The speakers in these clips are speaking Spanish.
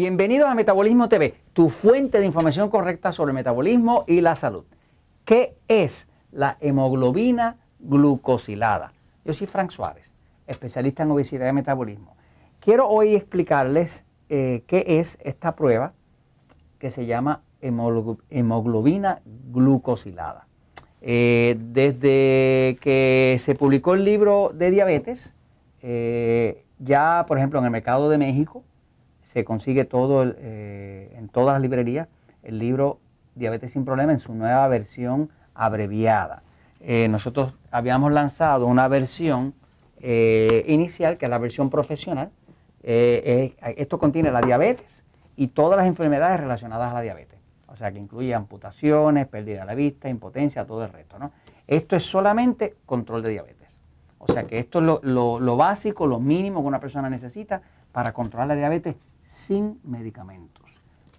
Bienvenidos a Metabolismo TV, tu fuente de información correcta sobre metabolismo y la salud. ¿Qué es la hemoglobina glucosilada? Yo soy Frank Suárez, especialista en obesidad y metabolismo. Quiero hoy explicarles eh, qué es esta prueba que se llama hemoglobina glucosilada. Eh, desde que se publicó el libro de diabetes, eh, ya por ejemplo en el mercado de México, se consigue todo eh, en todas las librerías el libro Diabetes sin Problema en su nueva versión abreviada. Eh, nosotros habíamos lanzado una versión eh, inicial, que es la versión profesional. esto contiene la diabetes y todas las enfermedades relacionadas a la diabetes. O sea, que incluye amputaciones, pérdida de la vista, impotencia, todo el resto. ¿no? Esto es solamente control de diabetes. O sea, que esto es lo básico, lo mínimo que una persona necesita para controlar la diabetes sin medicamentos.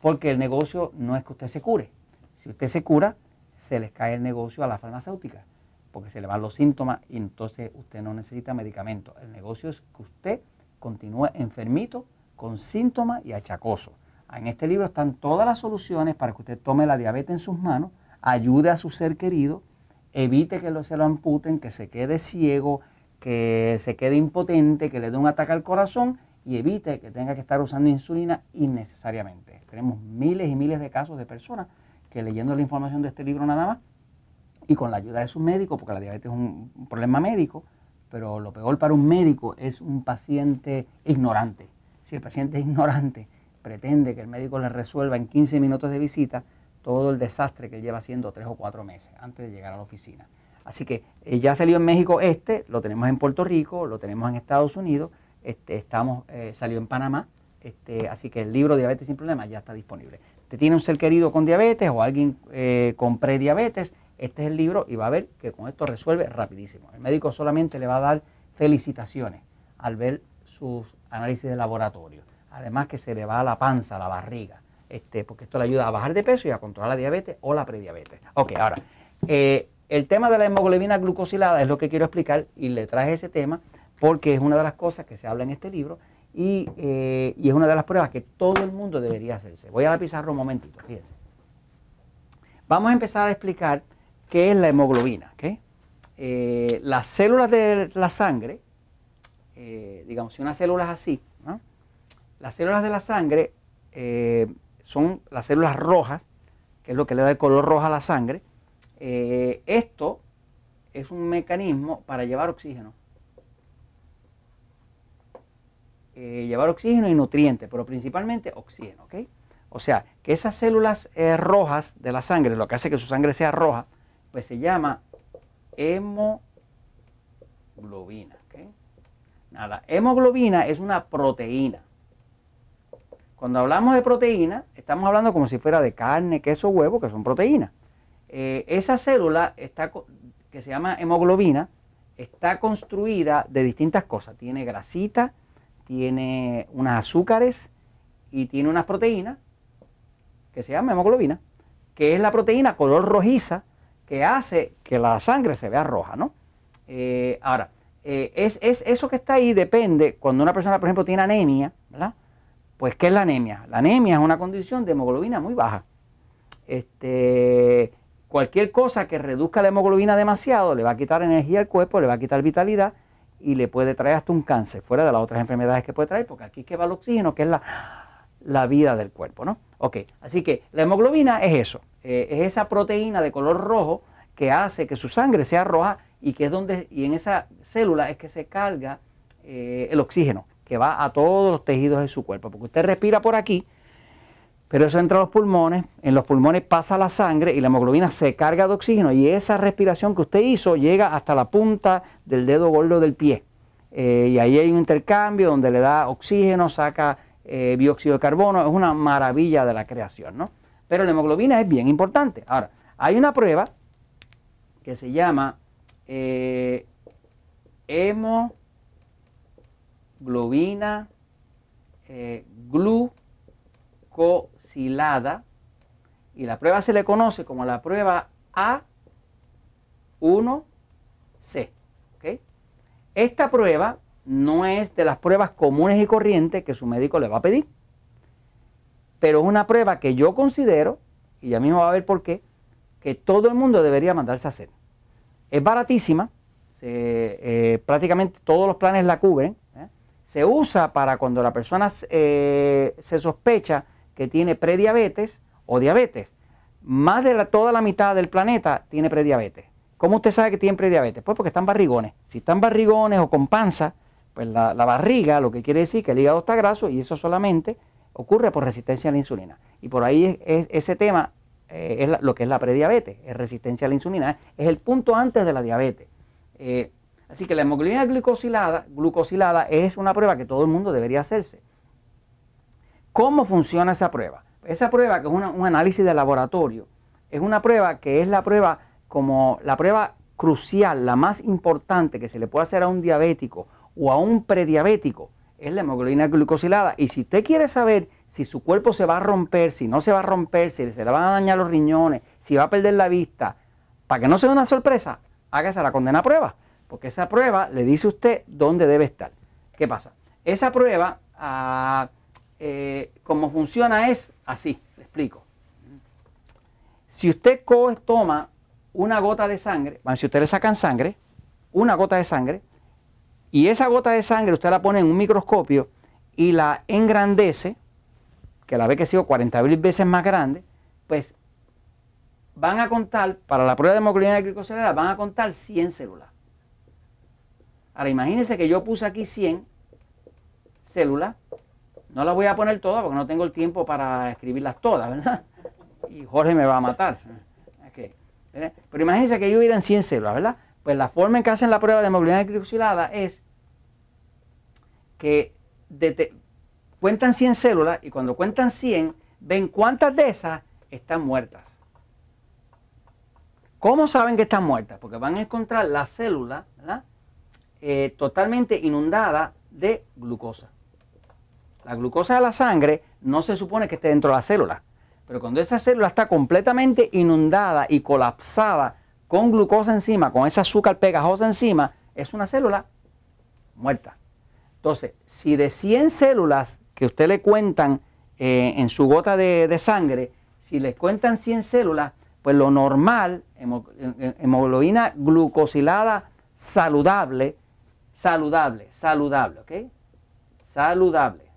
Porque el negocio no es que usted se cure. Si usted se cura, se les cae el negocio a la farmacéutica, porque se le van los síntomas y entonces usted no necesita medicamentos. El negocio es que usted continúe enfermito, con síntomas y achacoso. En este libro están todas las soluciones para que usted tome la diabetes en sus manos, ayude a su ser querido, evite que lo, se lo amputen, que se quede ciego, que se quede impotente, que le dé un ataque al corazón y evite que tenga que estar usando insulina innecesariamente. Tenemos miles y miles de casos de personas que leyendo la información de este libro nada más y con la ayuda de sus médicos, porque la diabetes es un, problema médico, pero lo peor para un médico es un paciente ignorante. Si el paciente es ignorante, pretende que el médico le resuelva en 15 minutos de visita todo el desastre que él lleva haciendo tres o cuatro meses antes de llegar a la oficina. Así que eh, ya salió en México este, lo tenemos en Puerto Rico, lo tenemos en Estados Unidos este, estamos, eh, salió en Panamá, este, así que el libro Diabetes sin Problemas ya está disponible. Te tiene un ser querido con diabetes o alguien eh, con prediabetes, este es el libro y va a ver que con esto resuelve rapidísimo. El médico solamente le va a dar felicitaciones al ver sus análisis de laboratorio. Además que se le va a la panza, a la barriga, este, porque esto le ayuda a bajar de peso y a controlar la diabetes o la prediabetes. Ok, ahora, eh, el tema de la hemoglobina glucosilada es lo que quiero explicar y le traje ese tema porque es una de las cosas que se habla en este libro eh, y, es una de las pruebas que todo el mundo debería hacerse. Voy a la pizarra un momentito, fíjense. Vamos a empezar a explicar qué es la hemoglobina. Eh, las células de la sangre, eh, digamos, si una célula es así, las células de la sangre son las células rojas, que es lo que le da el color rojo a la sangre. esto es un mecanismo para llevar oxígeno Eh, llevar oxígeno y nutrientes, pero principalmente oxígeno. ¿ok? O sea, que esas células eh, rojas de la sangre, lo que hace que su sangre sea roja, pues se llama hemoglobina. ¿okay? Nada, hemoglobina es una proteína. Cuando hablamos de proteína, estamos hablando como si fuera de carne, queso, huevo, que son proteínas. Eh, esa célula está, que se llama hemoglobina está construida de distintas cosas. Tiene grasita, tiene unas azúcares y tiene unas proteínas que se llama hemoglobina, que es la proteína color rojiza que hace que la sangre se vea roja, ¿no? Eh, ahora, eh, es, eso que está ahí depende, cuando una persona, por ejemplo, tiene anemia, ¿verdad? Pues, ¿qué es la anemia? La anemia es una condición de hemoglobina muy baja. Este, cualquier cosa que reduzca la hemoglobina demasiado le va a quitar energía al cuerpo, le va a quitar vitalidad y le puede traer hasta un cáncer, fuera de las otras enfermedades que puede traer, porque aquí que va el oxígeno, que es la, vida del cuerpo, ¿no? Ok, así que la hemoglobina es eso, eh, es esa proteína de color rojo que hace que su sangre sea roja y que es donde, y en esa célula es que se carga eh, el oxígeno, que va a todos los tejidos de su cuerpo, porque usted respira por aquí, pero eso entra a los pulmones, en los pulmones pasa la sangre y la hemoglobina se carga de oxígeno y esa respiración que usted hizo llega hasta la punta del dedo gordo del pie. Eh, y ahí hay un intercambio donde le da oxígeno, saca eh, dióxido de carbono, es una maravilla de la creación, ¿no? Pero la hemoglobina es bien importante. Ahora, hay una prueba que se llama eh, hemoglobina glu glucosilada y la prueba se le conoce como la prueba A1C. Esta prueba no es de las pruebas comunes y corrientes que su médico le va a pedir. pero es una prueba que yo considero, y ya mismo va a ver por qué, que todo el mundo debería mandarse a hacer. Es baratísima, eh, prácticamente todos los planes la cubren. ¿eh? Se usa para cuando la persona eh, se sospecha que tiene prediabetes o diabetes. Más de toda la mitad del planeta tiene prediabetes. ¿Cómo usted sabe que tiene prediabetes? Pues porque están barrigones. Si están barrigones o con panza, pues la, barriga, lo que quiere decir que el hígado está graso y eso solamente ocurre por resistencia a la insulina. Y por ahí es, ese tema eh, es lo que es la prediabetes, es resistencia a la insulina, es el punto antes de la diabetes. Eh, así que la hemoglobina glucosilada, glucosilada es una prueba que todo el mundo debería hacerse. ¿Cómo funciona esa prueba? Esa prueba, que es un análisis de laboratorio, es una prueba que es la prueba como la prueba crucial, la más importante que se le puede hacer a un diabético o a un prediabético, es la hemoglobina glucosilada. Y si usted quiere saber si su cuerpo se va a romper, si no se va a romper, si se le van a dañar los riñones, si va a perder la vista, para que no sea una sorpresa, hágase la condena prueba, porque esa prueba le dice a usted dónde debe estar. ¿Qué pasa? Esa prueba, ah, eh, como funciona es así, le explico. Si usted toma una gota de sangre, si usted le sacan sangre, una gota de sangre, y esa gota de sangre usted la pone en un microscopio y la engrandece, que la ve que ha sido 40 mil veces más grande, pues van a contar, para la prueba de hemoglobina glicosilada, van a contar 100 células. Ahora imagínense que yo puse aquí 100 células, no las voy a poner todas porque no tengo el tiempo para escribirlas todas, ¿verdad? Y Jorge me va a matar. Pero imagínense que yo hubieran 100 células, ¿verdad? Pues la forma en que hacen la prueba de hemoglobina glicosilada es que cuentan 100 células y cuando cuentan 100 ven cuántas de esas están muertas. ¿Cómo saben que están muertas? Porque van a encontrar la célula eh, totalmente inundada de glucosa. La glucosa de la sangre no se supone que esté dentro de la célula. Pero cuando esa célula está completamente inundada y colapsada con glucosa encima, con ese azúcar pegajosa encima, es una célula muerta. Entonces, si de 100 células que usted le cuentan eh, en su gota de, sangre, si le cuentan 100 células, pues lo normal, hemoglobina glucosilada saludable, saludable, saludable, ¿ok? Saludable.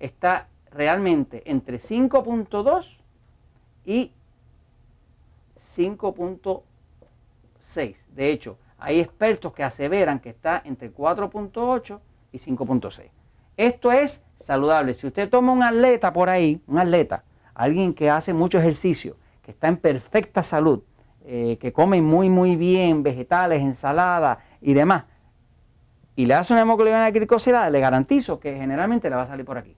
Está realmente entre 5.2 y 5.6. De hecho, hay expertos que aseveran que está entre 4.8 y 5.6. Esto es saludable. Si usted toma un atleta por ahí, un atleta, alguien que hace mucho ejercicio, que está en perfecta salud, eh, que come muy, muy bien, vegetales, ensaladas y demás, y le hace una hemoglobina glicosilada, le garantizo que generalmente le va a salir por aquí.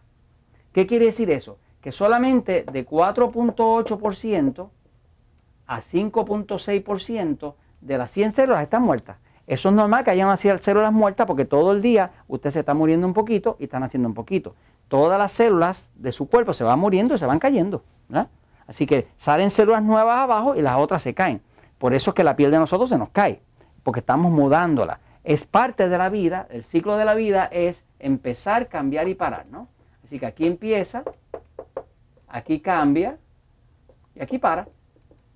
¿Qué quiere decir eso? Que solamente de 4.8% a 5.6% de las 100 células están muertas. Eso es normal que hayan nacido células muertas porque todo el día usted se está muriendo un poquito y están haciendo un poquito. Todas las células de su cuerpo se van muriendo y se van cayendo. Así que salen células nuevas abajo y las otras se caen. Por eso es que la piel de nosotros se nos cae, porque estamos mudándola. Es parte de la vida, el ciclo de la vida es empezar, cambiar y parar, ¿no? Así que aquí empieza, aquí cambia y aquí para.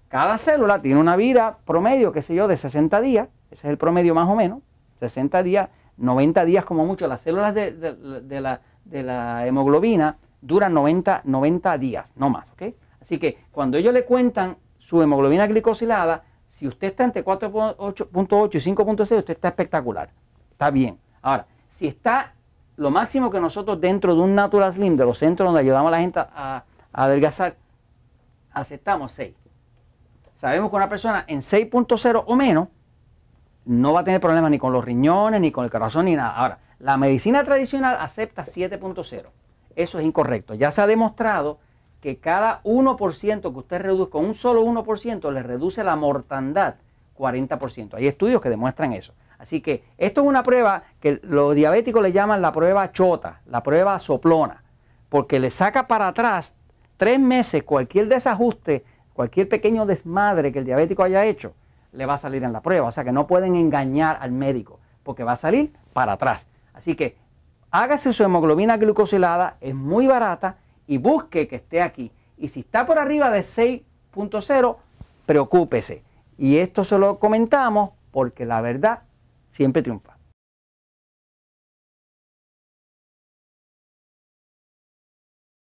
Cada célula tiene una vida promedio, qué sé yo, de 60 días. Ese es el promedio más o menos. 60 días, 90 días como mucho. Las células de, la, hemoglobina duran 90, 90 días, no más. Así que cuando ellos le cuentan su hemoglobina glicosilada, si usted está entre 4.8 y 5.6, usted está espectacular. Está bien. Ahora, si está lo máximo que nosotros dentro de un Natural Slim, de los centros donde ayudamos a la gente a, adelgazar, aceptamos 6. Sabemos que una persona en 6.0 o menos no va a tener problemas ni con los riñones, ni con el corazón, ni nada. Ahora, la medicina tradicional acepta 7.0. Eso es incorrecto. Ya se ha demostrado que cada 1% que usted reduzca, un solo 1%, le reduce la mortandad 40%. Hay estudios que demuestran eso. Así que esto es una prueba que los diabéticos le llaman la prueba chota, la prueba soplona, porque le saca para atrás tres meses cualquier desajuste, cualquier pequeño desmadre que el diabético haya hecho, le va a salir en la prueba. O sea que no pueden engañar al médico, porque va a salir para atrás. Así que hágase su hemoglobina glucosilada, es muy barata y busque que esté aquí. Y si está por arriba de 6.0, preocúpese. Y esto se lo comentamos porque la verdad siempre triunfa.